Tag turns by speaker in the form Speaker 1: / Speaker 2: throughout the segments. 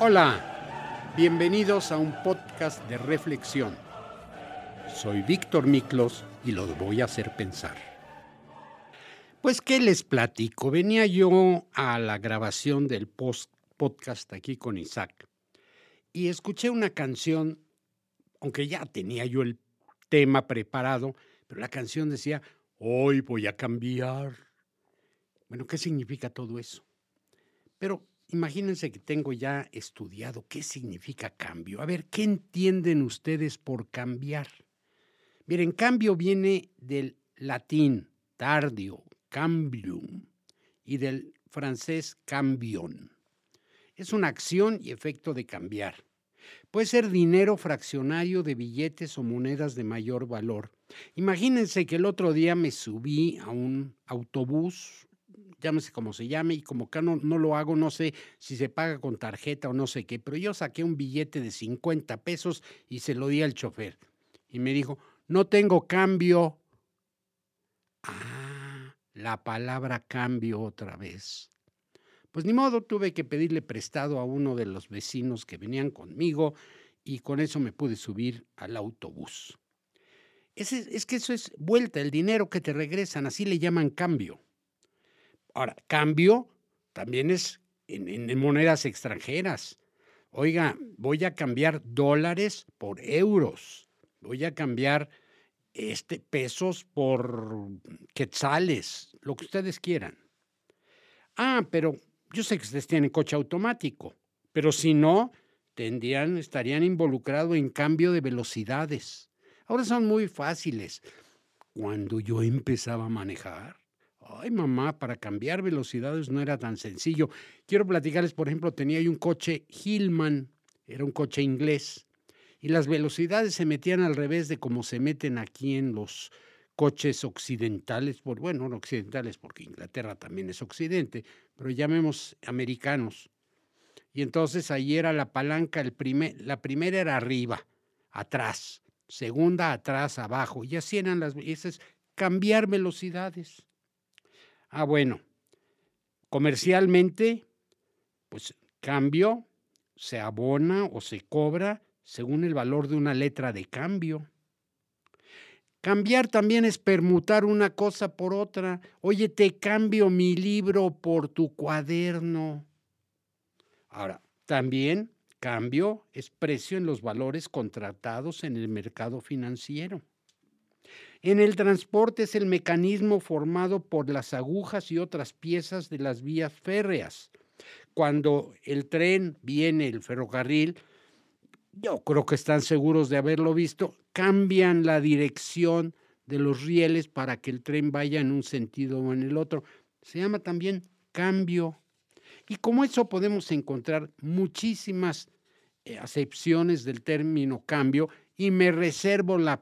Speaker 1: Hola, bienvenidos a un podcast de reflexión. Soy Víctor Miklos y los voy a hacer pensar. Pues, ¿qué les platico? Venía yo a la grabación del post podcast aquí con Isaac y escuché una canción, aunque ya tenía yo el tema preparado, pero la canción decía, hoy voy a cambiar. Bueno, ¿qué significa todo eso? Pero imagínense que tengo ya estudiado qué significa cambio. A ver, ¿qué entienden ustedes por cambiar? Miren, cambio viene del latín tardio, cambium, y del francés cambion. Es una acción y efecto de cambiar. Puede ser dinero fraccionario de billetes o monedas de mayor valor. Imagínense que el otro día me subí a un autobús, llámese como se llame, y como acá no, no, lo hago, no sé si se paga con tarjeta o no sé qué, pero yo saqué un billete de 50 pesos y se lo di al chofer. Y me dijo, no tengo cambio. Ah, la palabra cambio otra vez. Pues ni modo, tuve que pedirle prestado a uno de los vecinos que venían conmigo y con eso me pude subir al autobús. Es, es que eso es vuelta, el dinero que te regresan, así le llaman cambio. Ahora, cambio también es en, monedas extranjeras. Oiga, voy a cambiar dólares por euros. Voy a cambiar este, pesos por quetzales, lo que ustedes quieran. Ah, pero yo sé que ustedes tienen coche automático, pero si no, tendrían, estarían involucrados en cambio de velocidades. Ahora son muy fáciles. Cuando yo empezaba a manejar, ay mamá, para cambiar velocidades no era tan sencillo. Quiero platicarles, por ejemplo, tenía yo un coche Hillman, era un coche inglés, y las velocidades se metían al revés de como se meten aquí en los coches occidentales, por, bueno, no occidentales porque Inglaterra también es occidente, pero llamemos americanos. Y entonces ahí era la palanca, la primera era arriba, atrás, segunda atrás, abajo, y así eran las, esas, cambiar velocidades. Ah, bueno, comercialmente, pues cambio se abona o se cobra según el valor de una letra de cambio. Cambiar también es permutar una cosa por otra. Oye, te cambio mi libro por tu cuaderno. Ahora, también cambio es precio en los valores contratados en el mercado financiero. En el transporte es el mecanismo formado por las agujas y otras piezas de las vías férreas. Cuando el tren viene, el ferrocarril, yo creo que están seguros de haberlo visto, cambian la dirección de los rieles para que el tren vaya en un sentido o en el otro. Se llama también cambio. Y como eso podemos encontrar muchísimas eh, acepciones del término cambio y me reservo la,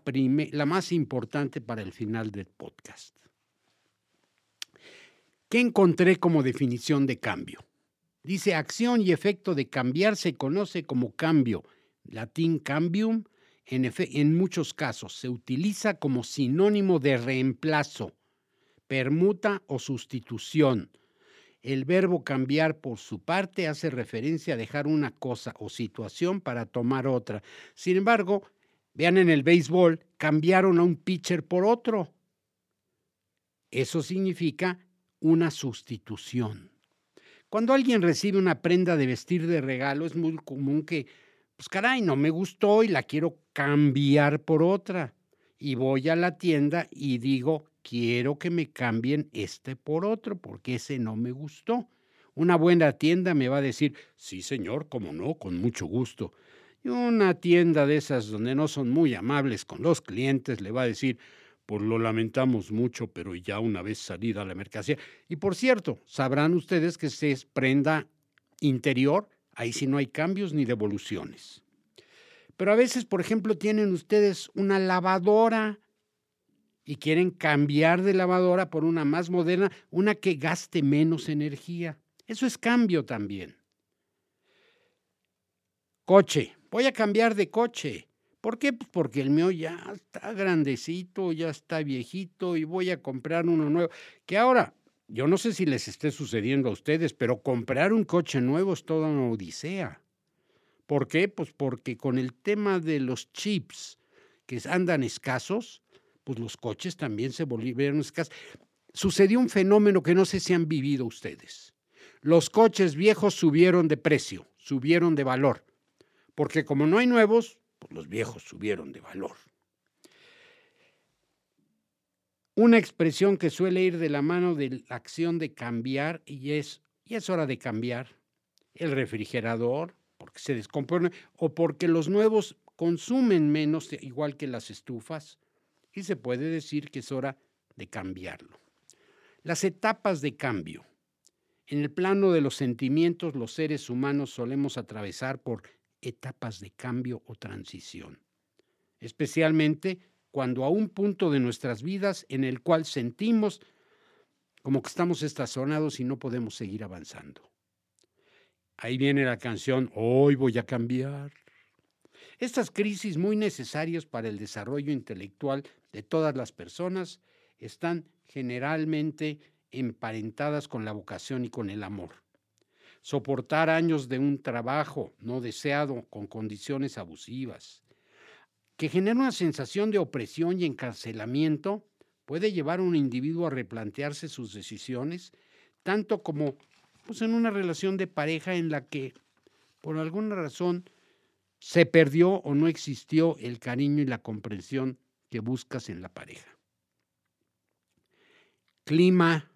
Speaker 1: más importante para el final del podcast. ¿Qué encontré como definición de cambio? Dice, acción y efecto de cambiar se conoce como cambio latín cambium, en, en muchos casos se utiliza como sinónimo de reemplazo, permuta o sustitución. El verbo cambiar por su parte hace referencia a dejar una cosa o situación para tomar otra. Sin embargo, vean en el béisbol, cambiaron a un pitcher por otro. Eso significa una sustitución. Cuando alguien recibe una prenda de vestir de regalo, es muy común que pues caray, no me gustó y la quiero cambiar por otra. Y voy a la tienda y digo, quiero que me cambien este por otro, porque ese no me gustó. Una buena tienda me va a decir, sí señor, como no, con mucho gusto. Y una tienda de esas donde no son muy amables con los clientes le va a decir, pues lo lamentamos mucho, pero ya una vez salida la mercancía. Y por cierto, sabrán ustedes que se es prenda interior Ahí sí no hay cambios ni devoluciones. Pero a veces, por ejemplo, tienen ustedes una lavadora y quieren cambiar de lavadora por una más moderna, una que gaste menos energía. Eso es cambio también. Coche. Voy a cambiar de coche. ¿Por qué? Pues porque el mío ya está grandecito, ya está viejito y voy a comprar uno nuevo. Que ahora, yo no sé si les esté sucediendo a ustedes, pero comprar un coche nuevo es toda una odisea. ¿Por qué? Pues porque con el tema de los chips que andan escasos, pues los coches también se volvieron escasos. Sucedió un fenómeno que no sé si han vivido ustedes. Los coches viejos subieron de precio, subieron de valor, porque como no hay nuevos, pues los viejos subieron de valor. Una expresión que suele ir de la mano de la acción de cambiar y es, y es hora de cambiar, el refrigerador, porque se descompone, o porque los nuevos consumen menos, igual que las estufas, y se puede decir que es hora de cambiarlo. Las etapas de cambio. En el plano de los sentimientos, los seres humanos solemos atravesar por etapas de cambio o transición, especialmente cuando a un punto de nuestras vidas en el cual sentimos como que estamos estacionados y no podemos seguir avanzando. Ahí viene la canción Hoy voy a cambiar. Estas crisis muy necesarias para el desarrollo intelectual de todas las personas están generalmente emparentadas con la vocación y con el amor. Soportar años de un trabajo no deseado con condiciones abusivas, que genera una sensación de opresión y encarcelamiento, puede llevar a un individuo a replantearse sus decisiones, tanto como pues, en una relación de pareja en la que por alguna razón se perdió o no existió el cariño y la comprensión que buscas en la pareja. Clima.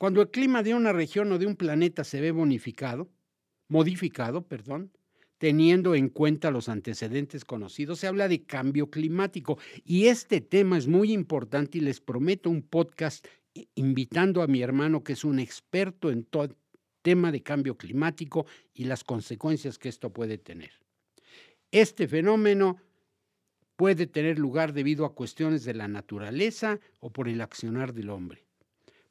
Speaker 1: Cuando el clima de una región o de un planeta se ve bonificado, modificado, perdón, teniendo en cuenta los antecedentes conocidos, se habla de cambio climático. Y este tema es muy importante y les prometo un podcast invitando a mi hermano que es un experto en todo tema de cambio climático y las consecuencias que esto puede tener. Este fenómeno puede tener lugar debido a cuestiones de la naturaleza o por el accionar del hombre.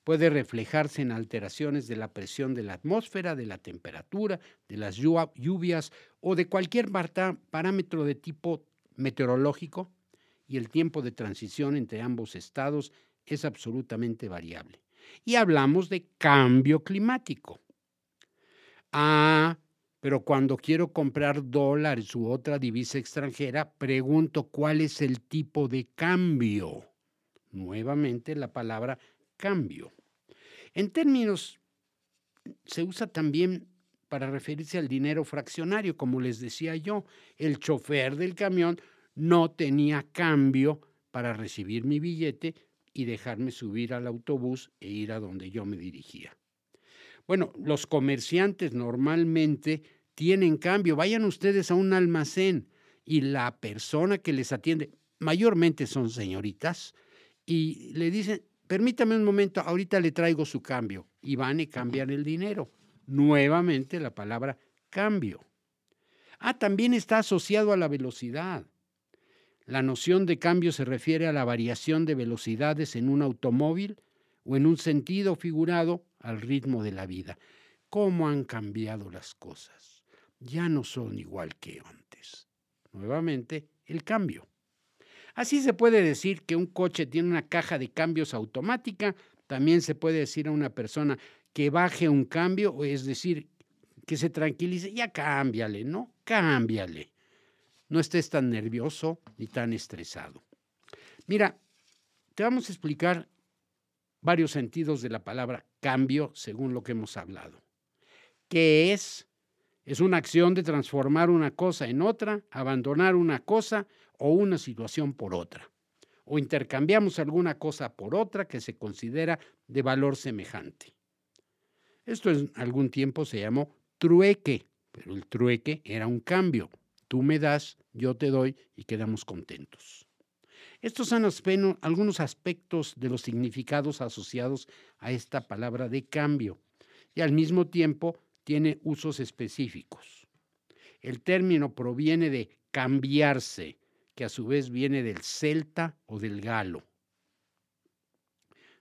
Speaker 1: Puede reflejarse en alteraciones de la presión de la atmósfera, de la temperatura, de las lluvias o de cualquier parámetro de tipo meteorológico y el tiempo de transición entre ambos estados es absolutamente variable. Y hablamos de cambio climático. Ah, pero cuando quiero comprar dólares u otra divisa extranjera, pregunto cuál es el tipo de cambio. Nuevamente la palabra cambio. En términos, se usa también para referirse al dinero fraccionario, como les decía yo, el chofer del camión no tenía cambio para recibir mi billete y dejarme subir al autobús e ir a donde yo me dirigía. Bueno, los comerciantes normalmente tienen cambio. Vayan ustedes a un almacén y la persona que les atiende, mayormente son señoritas, y le dicen, permítame un momento, ahorita le traigo su cambio. Y van y cambian el dinero. Nuevamente la palabra cambio. Ah, también está asociado a la velocidad. La noción de cambio se refiere a la variación de velocidades en un automóvil o en un sentido figurado al ritmo de la vida. ¿Cómo han cambiado las cosas? Ya no son igual que antes. Nuevamente, el cambio. Así se puede decir que un coche tiene una caja de cambios automática, también se puede decir a una persona que baje un cambio, es decir, que se tranquilice, ya cámbiale, ¿no? Cámbiale. No estés tan nervioso ni tan estresado. Mira, te vamos a explicar varios sentidos de la palabra cambio según lo que hemos hablado. ¿Qué es? Es una acción de transformar una cosa en otra, abandonar una cosa o una situación por otra. O intercambiamos alguna cosa por otra que se considera de valor semejante. Esto en algún tiempo se llamó trueque, pero el trueque era un cambio. Tú me das, yo te doy y quedamos contentos. Estos son algunos aspectos de los significados asociados a esta palabra de cambio y al mismo tiempo tiene usos específicos. El término proviene de cambiarse, que a su vez viene del celta o del galo.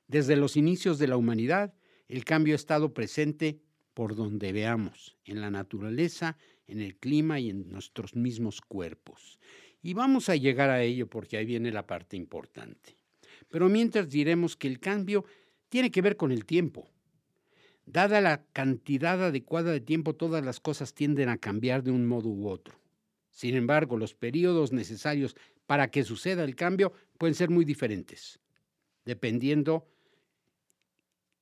Speaker 1: Desde los inicios de la humanidad, el cambio ha estado presente por donde veamos, en la naturaleza, en el clima y en nuestros mismos cuerpos. Y vamos a llegar a ello porque ahí viene la parte importante. Pero mientras diremos que el cambio tiene que ver con el tiempo. Dada la cantidad adecuada de tiempo, todas las cosas tienden a cambiar de un modo u otro. Sin embargo, los periodos necesarios para que suceda el cambio pueden ser muy diferentes, dependiendo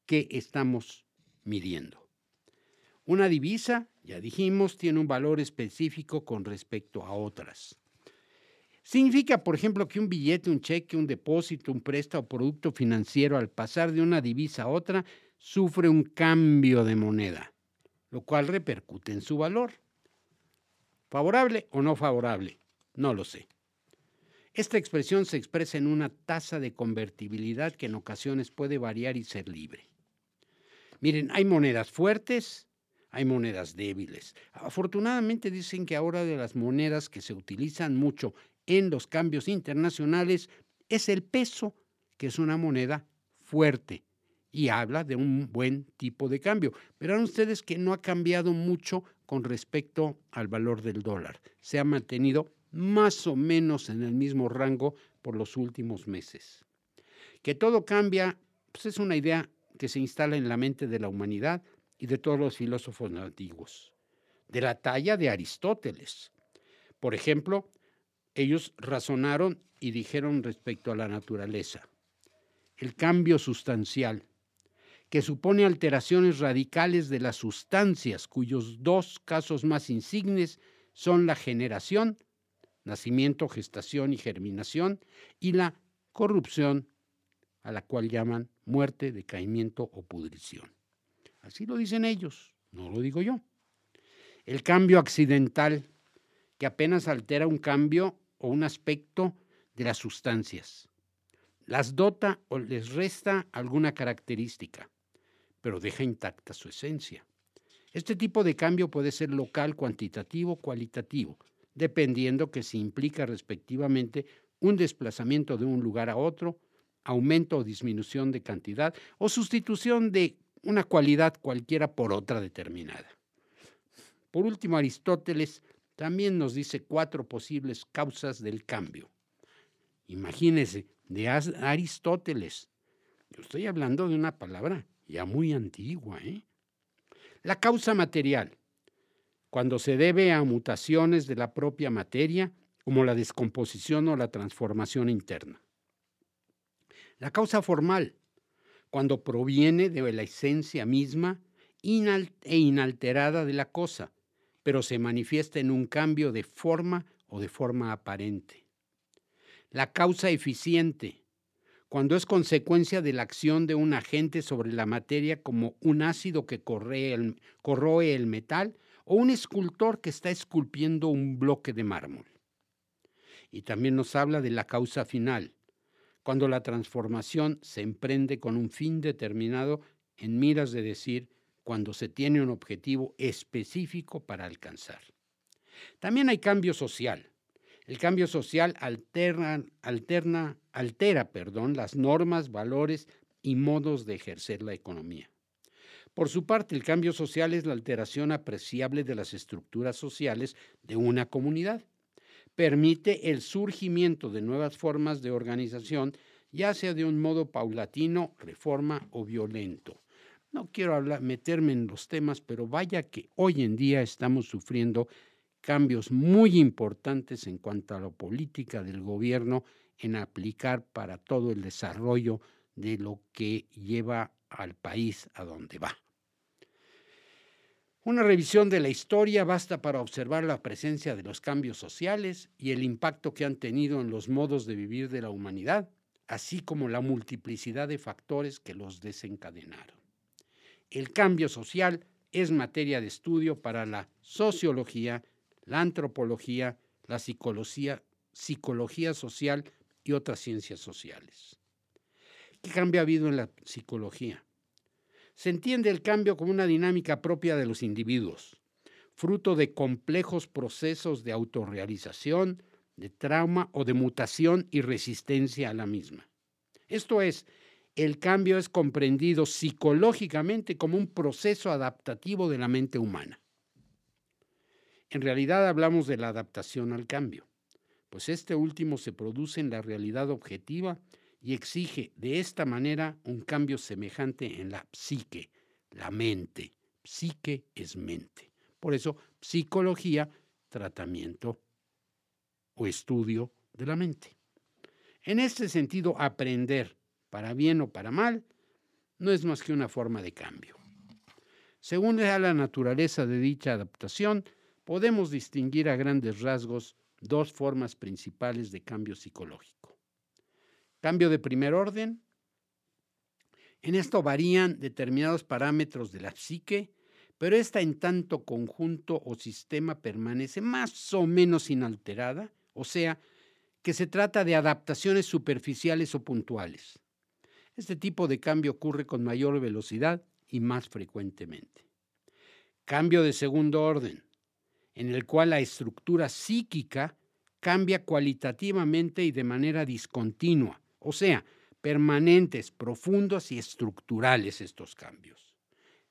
Speaker 1: qué estamos midiendo. Una divisa, ya dijimos, tiene un valor específico con respecto a otras. Significa, por ejemplo, que un billete, un cheque, un depósito, un préstamo o producto financiero al pasar de una divisa a otra sufre un cambio de moneda, lo cual repercute en su valor. ¿Favorable o no favorable? No lo sé. Esta expresión se expresa en una tasa de convertibilidad que en ocasiones puede variar y ser libre. Miren, hay monedas fuertes, hay monedas débiles. Afortunadamente dicen que ahora de las monedas que se utilizan mucho en los cambios internacionales es el peso, que es una moneda fuerte y habla de un buen tipo de cambio. Verán ustedes que no ha cambiado mucho con respecto al valor del dólar. Se ha mantenido más o menos en el mismo rango por los últimos meses. Que todo cambia, pues es una idea que se instala en la mente de la humanidad y de todos los filósofos antiguos, de la talla de Aristóteles. Por ejemplo, ellos razonaron y dijeron respecto a la naturaleza. El cambio sustancial, que supone alteraciones radicales de las sustancias, cuyos dos casos más insignes son la generación, nacimiento, gestación y germinación, y la corrupción, a la cual llaman muerte, decaimiento o pudrición. Así lo dicen ellos, no lo digo yo. El cambio accidental, que apenas altera un cambio o un aspecto de las sustancias. Las dota o les resta alguna característica, pero deja intacta su esencia. Este tipo de cambio puede ser local, cuantitativo, cualitativo, dependiendo que si implica respectivamente un desplazamiento de un lugar a otro, aumento o disminución de cantidad o sustitución de una cualidad cualquiera por otra determinada. Por último, Aristóteles también nos dice cuatro posibles causas del cambio. Imagínese, de Aristóteles. Yo estoy hablando de una palabra ya muy antigua. ¿eh? La causa material, cuando se debe a mutaciones de la propia materia, como la descomposición o la transformación interna. La causa formal, cuando proviene de la esencia misma e inalterada de la cosa, pero se manifiesta en un cambio de forma o de forma aparente. La causa eficiente, cuando es consecuencia de la acción de un agente sobre la materia como un ácido que corroe el metal o un escultor que está esculpiendo un bloque de mármol. Y también nos habla de la causa final, cuando la transformación se emprende con un fin determinado en miras de decir cuando se tiene un objetivo específico para alcanzar. También hay cambio social. El cambio social alterna, alterna, altera perdón, las normas, valores y modos de ejercer la economía. Por su parte, el cambio social es la alteración apreciable de las estructuras sociales de una comunidad. Permite el surgimiento de nuevas formas de organización, ya sea de un modo paulatino, reforma o violento. No quiero meterme en los temas, pero vaya que hoy en día estamos sufriendo cambios muy importantes en cuanto a la política del gobierno en aplicar para todo el desarrollo de lo que lleva al país a donde va. Una revisión de la historia basta para observar la presencia de los cambios sociales y el impacto que han tenido en los modos de vivir de la humanidad, así como la multiplicidad de factores que los desencadenaron. El cambio social es materia de estudio para la sociología, la antropología, la psicología, psicología social y otras ciencias sociales. ¿Qué cambio ha habido en la psicología? Se entiende el cambio como una dinámica propia de los individuos, fruto de complejos procesos de autorrealización, de trauma o de mutación y resistencia a la misma. Esto es, el cambio es comprendido psicológicamente como un proceso adaptativo de la mente humana. En realidad hablamos de la adaptación al cambio, pues este último se produce en la realidad objetiva y exige de esta manera un cambio semejante en la psique, la mente. Psique es mente. Por eso, psicología, tratamiento o estudio de la mente. En este sentido, aprender, para bien o para mal, no es más que una forma de cambio. Según la naturaleza de dicha adaptación, podemos distinguir a grandes rasgos dos formas principales de cambio psicológico. Cambio de primer orden. En esto varían determinados parámetros de la psique, pero esta en tanto conjunto o sistema permanece más o menos inalterada, o sea, que se trata de adaptaciones superficiales o puntuales. Este tipo de cambio ocurre con mayor velocidad y más frecuentemente. Cambio de segundo orden, en el cual la estructura psíquica cambia cualitativamente y de manera discontinua, o sea, permanentes, profundos y estructurales estos cambios.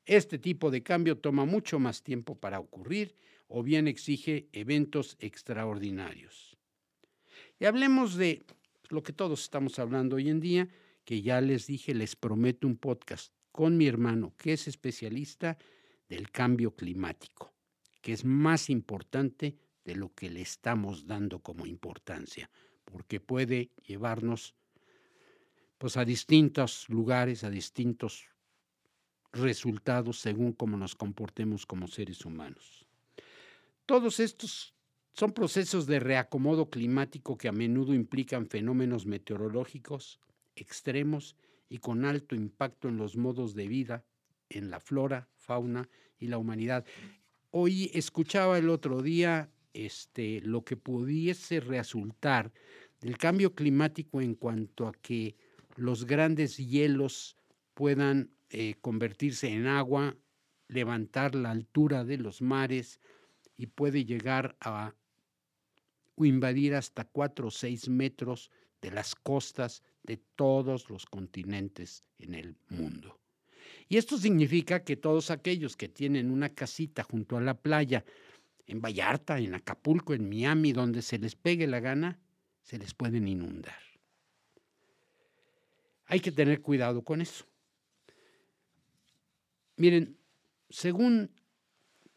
Speaker 1: Este tipo de cambio toma mucho más tiempo para ocurrir o bien exige eventos extraordinarios. Y hablemos de lo que todos estamos hablando hoy en día, que ya les dije, les prometo un podcast con mi hermano, que es especialista del cambio climático, que es más importante de lo que le estamos dando como importancia, porque puede llevarnos pues a distintos lugares, a distintos resultados según cómo nos comportemos como seres humanos. Todos estos son procesos de reacomodo climático que a menudo implican fenómenos meteorológicos extremos y con alto impacto en los modos de vida, en la flora, fauna y la humanidad. Hoy escuchaba el otro día este, lo que pudiese resultar del cambio climático en cuanto a que los grandes hielos puedan eh, convertirse en agua, levantar la altura de los mares y puede llegar a invadir hasta cuatro o seis metros de las costas de todos los continentes en el mundo. Y esto significa que todos aquellos que tienen una casita junto a la playa, en Vallarta, en Acapulco, en Miami, donde se les pegue la gana, se les pueden inundar. Hay que tener cuidado con eso. Miren, según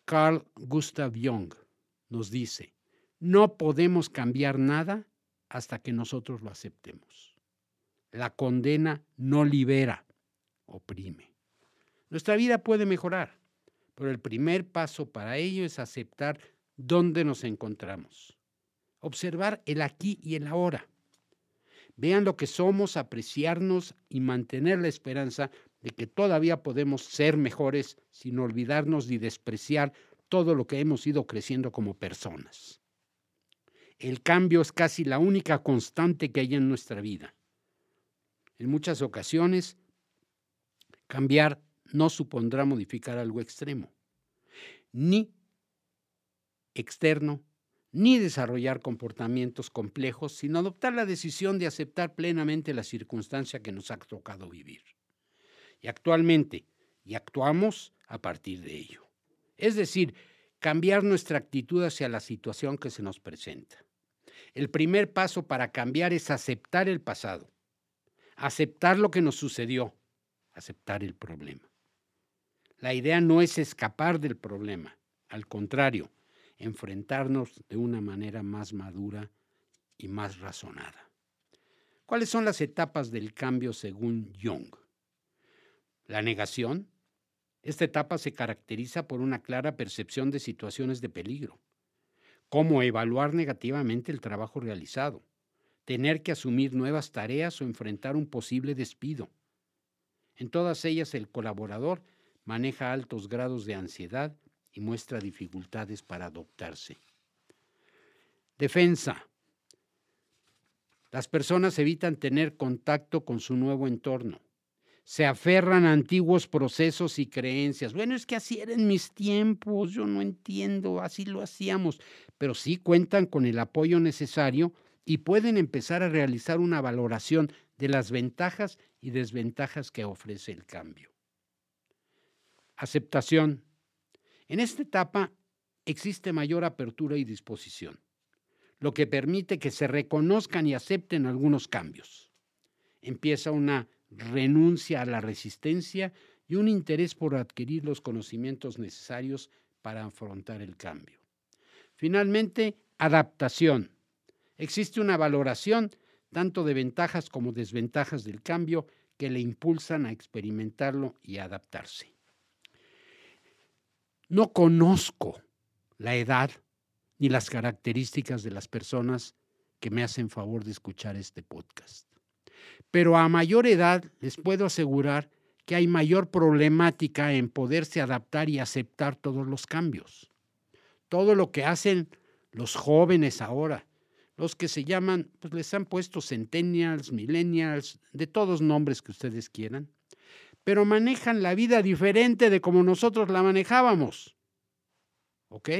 Speaker 1: Carl Gustav Jung nos dice, no podemos cambiar nada hasta que nosotros lo aceptemos. La condena no libera, oprime. Nuestra vida puede mejorar, pero el primer paso para ello es aceptar dónde nos encontramos. Observar el aquí y el ahora. Vean lo que somos, apreciarnos y mantener la esperanza de que todavía podemos ser mejores sin olvidarnos ni despreciar todo lo que hemos ido creciendo como personas. El cambio es casi la única constante que hay en nuestra vida. En muchas ocasiones, cambiar no supondrá modificar algo extremo, ni externo, ni desarrollar comportamientos complejos, sino adoptar la decisión de aceptar plenamente la circunstancia que nos ha tocado vivir. Y actualmente, y actuamos a partir de ello. Es decir, cambiar nuestra actitud hacia la situación que se nos presenta. El primer paso para cambiar es aceptar el pasado, aceptar lo que nos sucedió, aceptar el problema. La idea no es escapar del problema, al contrario, enfrentarnos de una manera más madura y más razonada. ¿Cuáles son las etapas del cambio según Jung? La negación. Esta etapa se caracteriza por una clara percepción de situaciones de peligro cómo evaluar negativamente el trabajo realizado, tener que asumir nuevas tareas o enfrentar un posible despido. En todas ellas el colaborador maneja altos grados de ansiedad y muestra dificultades para adoptarse. Defensa. Las personas evitan tener contacto con su nuevo entorno se aferran a antiguos procesos y creencias. Bueno, es que así eran mis tiempos, yo no entiendo, así lo hacíamos, pero sí cuentan con el apoyo necesario y pueden empezar a realizar una valoración de las ventajas y desventajas que ofrece el cambio. Aceptación. En esta etapa existe mayor apertura y disposición, lo que permite que se reconozcan y acepten algunos cambios. Empieza una renuncia a la resistencia y un interés por adquirir los conocimientos necesarios para afrontar el cambio. Finalmente, adaptación. Existe una valoración tanto de ventajas como desventajas del cambio que le impulsan a experimentarlo y adaptarse. No conozco la edad ni las características de las personas que me hacen favor de escuchar este podcast. Pero a mayor edad les puedo asegurar que hay mayor problemática en poderse adaptar y aceptar todos los cambios. Todo lo que hacen los jóvenes ahora, los que se llaman, pues les han puesto centennials, millennials, de todos nombres que ustedes quieran, pero manejan la vida diferente de como nosotros la manejábamos. ¿Ok?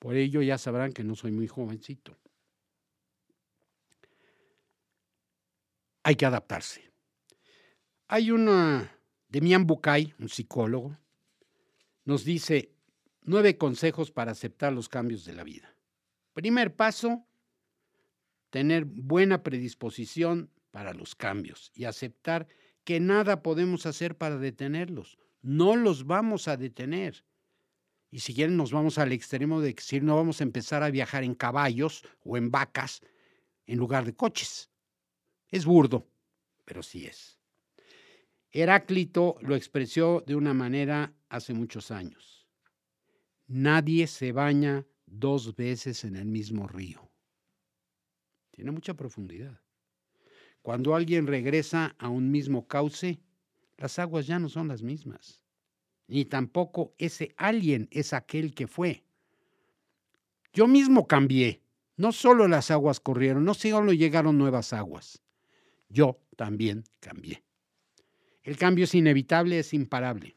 Speaker 1: Por ello ya sabrán que no soy muy jovencito. Hay que adaptarse. Hay una, Demian Bucay, un psicólogo, nos dice nueve consejos para aceptar los cambios de la vida. Primer paso, tener buena predisposición para los cambios y aceptar que nada podemos hacer para detenerlos. No los vamos a detener. Y si quieren nos vamos al extremo de decir no vamos a empezar a viajar en caballos o en vacas en lugar de coches. Es burdo, pero sí es. Heráclito lo expresó de una manera hace muchos años. Nadie se baña dos veces en el mismo río. Tiene mucha profundidad. Cuando alguien regresa a un mismo cauce, las aguas ya no son las mismas. Ni tampoco ese alguien es aquel que fue. Yo mismo cambié. No solo las aguas corrieron, no solo llegaron nuevas aguas. Yo también cambié. El cambio es inevitable, es imparable.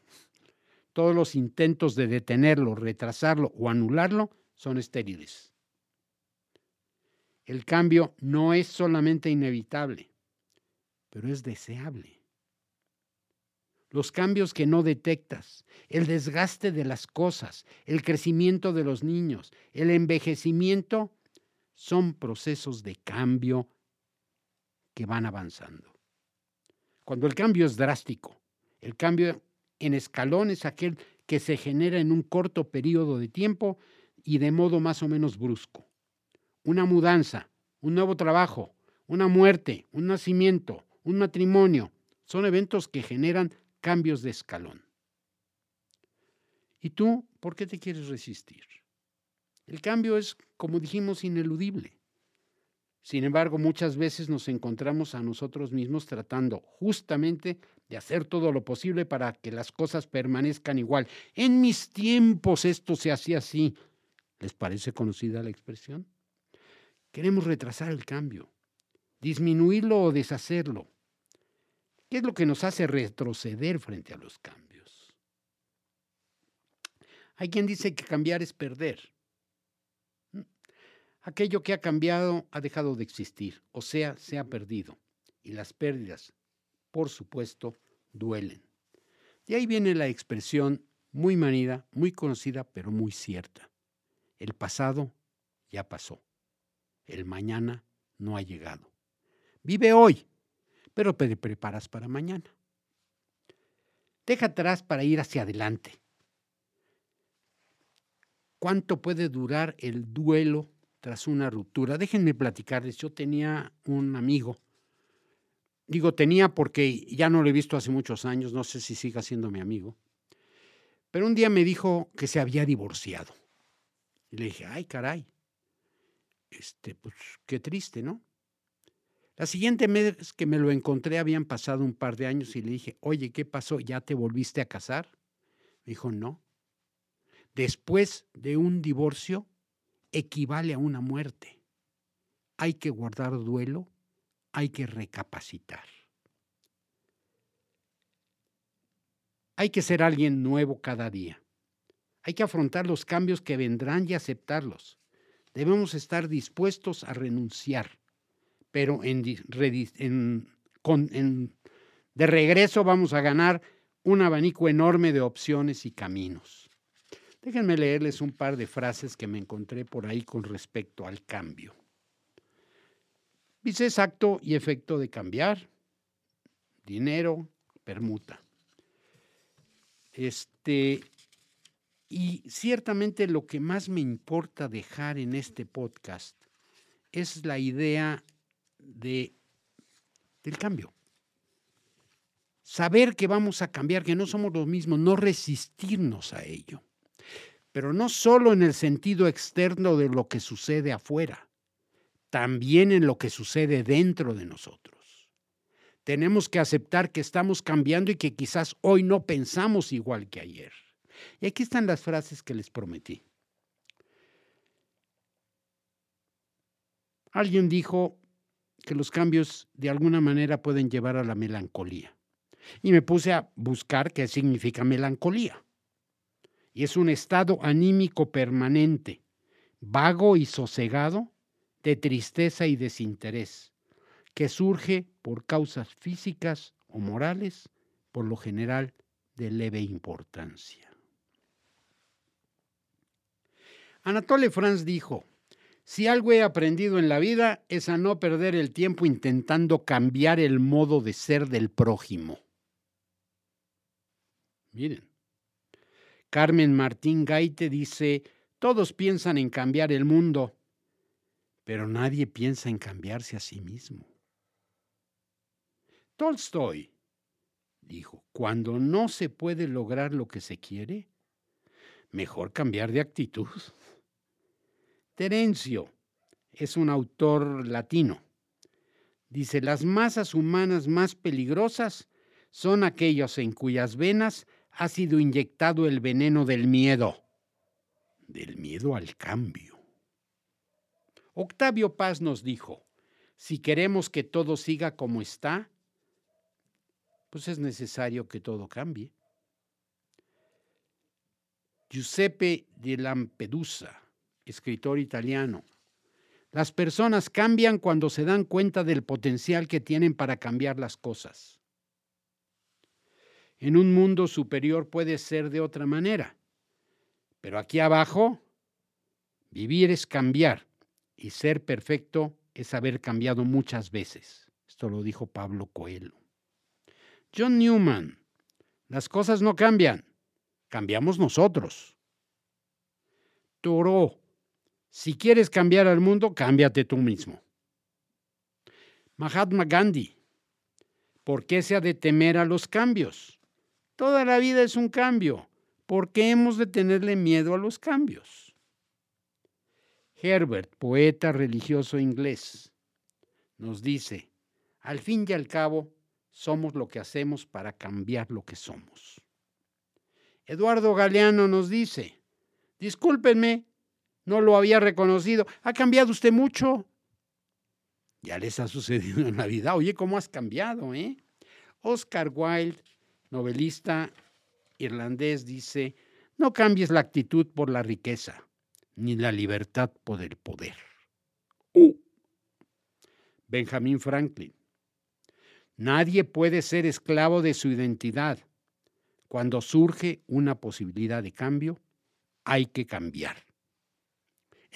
Speaker 1: Todos los intentos de detenerlo, retrasarlo o anularlo son estériles. El cambio no es solamente inevitable, pero es deseable. Los cambios que no detectas, el desgaste de las cosas, el crecimiento de los niños, el envejecimiento, son procesos de cambio que van avanzando. Cuando el cambio es drástico, el cambio en escalón es aquel que se genera en un corto periodo de tiempo y de modo más o menos brusco. Una mudanza, un nuevo trabajo, una muerte, un nacimiento, un matrimonio, son eventos que generan cambios de escalón. ¿Y tú por qué te quieres resistir? El cambio es, como dijimos, ineludible. Sin embargo, muchas veces nos encontramos a nosotros mismos tratando justamente de hacer todo lo posible para que las cosas permanezcan igual. En mis tiempos esto se hacía así. ¿Les parece conocida la expresión? Queremos retrasar el cambio, disminuirlo o deshacerlo. ¿Qué es lo que nos hace retroceder frente a los cambios? Hay quien dice que cambiar es perder. Aquello que ha cambiado ha dejado de existir, o sea, se ha perdido. Y las pérdidas, por supuesto, duelen. De ahí viene la expresión muy manida, muy conocida, pero muy cierta. El pasado ya pasó. El mañana no ha llegado. Vive hoy, pero te preparas para mañana. Deja atrás para ir hacia adelante. ¿Cuánto puede durar el duelo tras una ruptura. Déjenme platicarles, yo tenía un amigo, digo tenía porque ya no lo he visto hace muchos años, no sé si siga siendo mi amigo, pero un día me dijo que se había divorciado. Y le dije, ay caray, este, pues qué triste, ¿no? La siguiente vez que me lo encontré habían pasado un par de años y le dije, oye, ¿qué pasó? ¿Ya te volviste a casar? Me dijo, no. Después de un divorcio, equivale a una muerte. Hay que guardar duelo, hay que recapacitar. Hay que ser alguien nuevo cada día. Hay que afrontar los cambios que vendrán y aceptarlos. Debemos estar dispuestos a renunciar, pero de regreso vamos a ganar un abanico enorme de opciones y caminos. Déjenme leerles un par de frases que me encontré por ahí con respecto al cambio. Dice acto y efecto de cambiar, dinero, permuta. Este, y ciertamente lo que más me importa dejar en este podcast es la idea de, del cambio. Saber que vamos a cambiar, que no somos los mismos, no resistirnos a ello. Pero no solo en el sentido externo de lo que sucede afuera, también en lo que sucede dentro de nosotros. Tenemos que aceptar que estamos cambiando y que quizás hoy no pensamos igual que ayer. Y aquí están las frases que les prometí. Alguien dijo que los cambios de alguna manera pueden llevar a la melancolía. Y me puse a buscar qué significa melancolía. Y es un estado anímico permanente, vago y sosegado, de tristeza y desinterés, que surge por causas físicas o morales, por lo general de leve importancia. Anatole France dijo, si algo he aprendido en la vida es a no perder el tiempo intentando cambiar el modo de ser del prójimo. Miren, Carmen Martín Gaite dice, todos piensan en cambiar el mundo, pero nadie piensa en cambiarse a sí mismo. Tolstoy dijo, cuando no se puede lograr lo que se quiere, mejor cambiar de actitud. Terencio es un autor latino. Dice, las masas humanas más peligrosas son aquellas en cuyas venas ha sido inyectado el veneno del miedo, del miedo al cambio. Octavio Paz nos dijo, si queremos que todo siga como está, pues es necesario que todo cambie. Giuseppe di Lampedusa escritor italiano. Las personas cambian cuando se dan cuenta del potencial que tienen para cambiar las cosas. En un mundo superior puede ser de otra manera, pero aquí abajo, vivir es cambiar y ser perfecto es haber cambiado muchas veces. Esto lo dijo Pablo Coelho. John Newman, las cosas no cambian, cambiamos nosotros. Toro, si quieres cambiar al mundo, cámbiate tú mismo. Mahatma Gandhi. ¿Por qué se ha de temer a los cambios? Toda la vida es un cambio. ¿Por qué hemos de tenerle miedo a los cambios? Herbert, poeta religioso inglés, nos dice, al fin y al cabo, somos lo que hacemos para cambiar lo que somos. Eduardo Galeano nos dice, discúlpenme, no lo había reconocido. Ha cambiado usted mucho. Ya les ha sucedido en la vida. Oye, ¿cómo has cambiado, eh? Oscar Wilde, novelista irlandés, dice, no cambies la actitud por la riqueza, ni la libertad por el poder. Uh. Benjamin Franklin, nadie puede ser esclavo de su identidad. Cuando surge una posibilidad de cambio, hay que cambiar.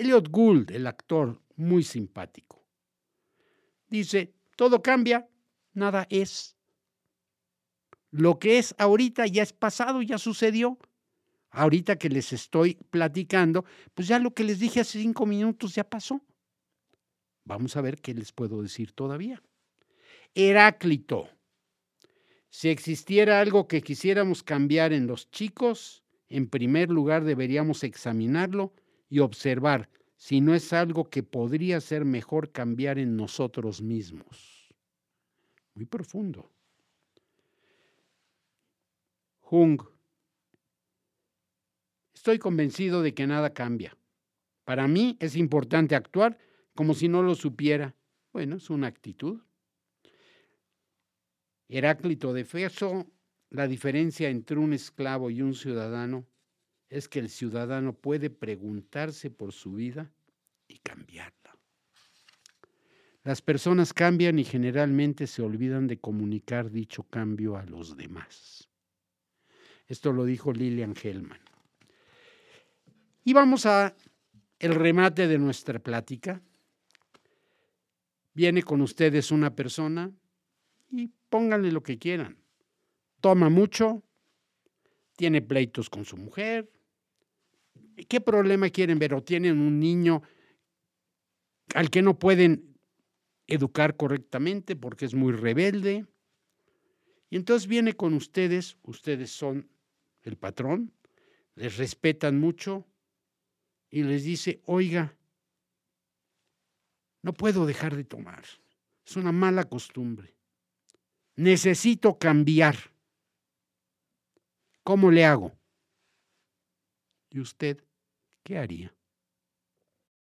Speaker 1: Elliot Gould, el actor, muy simpático. Dice, todo cambia, nada es. Lo que es ahorita ya es pasado, ya sucedió. Ahorita que les estoy platicando, pues ya lo que les dije hace cinco minutos ya pasó. Vamos a ver qué les puedo decir todavía. Heráclito. Si existiera algo que quisiéramos cambiar en los chicos, en primer lugar deberíamos examinarlo y observar si no es algo que podría ser mejor cambiar en nosotros mismos. Muy profundo. Jung. Estoy convencido de que nada cambia. Para mí es importante actuar como si no lo supiera. Bueno, es una actitud. Heráclito de Feso, la diferencia entre un esclavo y un ciudadano es que el ciudadano puede preguntarse por su vida y cambiarla. Las personas cambian y generalmente se olvidan de comunicar dicho cambio a los demás. Esto lo dijo Lilian Hellman. Y vamos a el remate de nuestra plática. Viene con ustedes una persona y pónganle lo que quieran. Toma mucho, tiene pleitos con su mujer. ¿Qué problema quieren ver? O tienen un niño al que no pueden educar correctamente porque es muy rebelde. Y entonces viene con ustedes, ustedes son el patrón, les respetan mucho y les dice, oiga, no puedo dejar de tomar. Es una mala costumbre. Necesito cambiar. ¿Cómo le hago? ¿Y usted qué haría?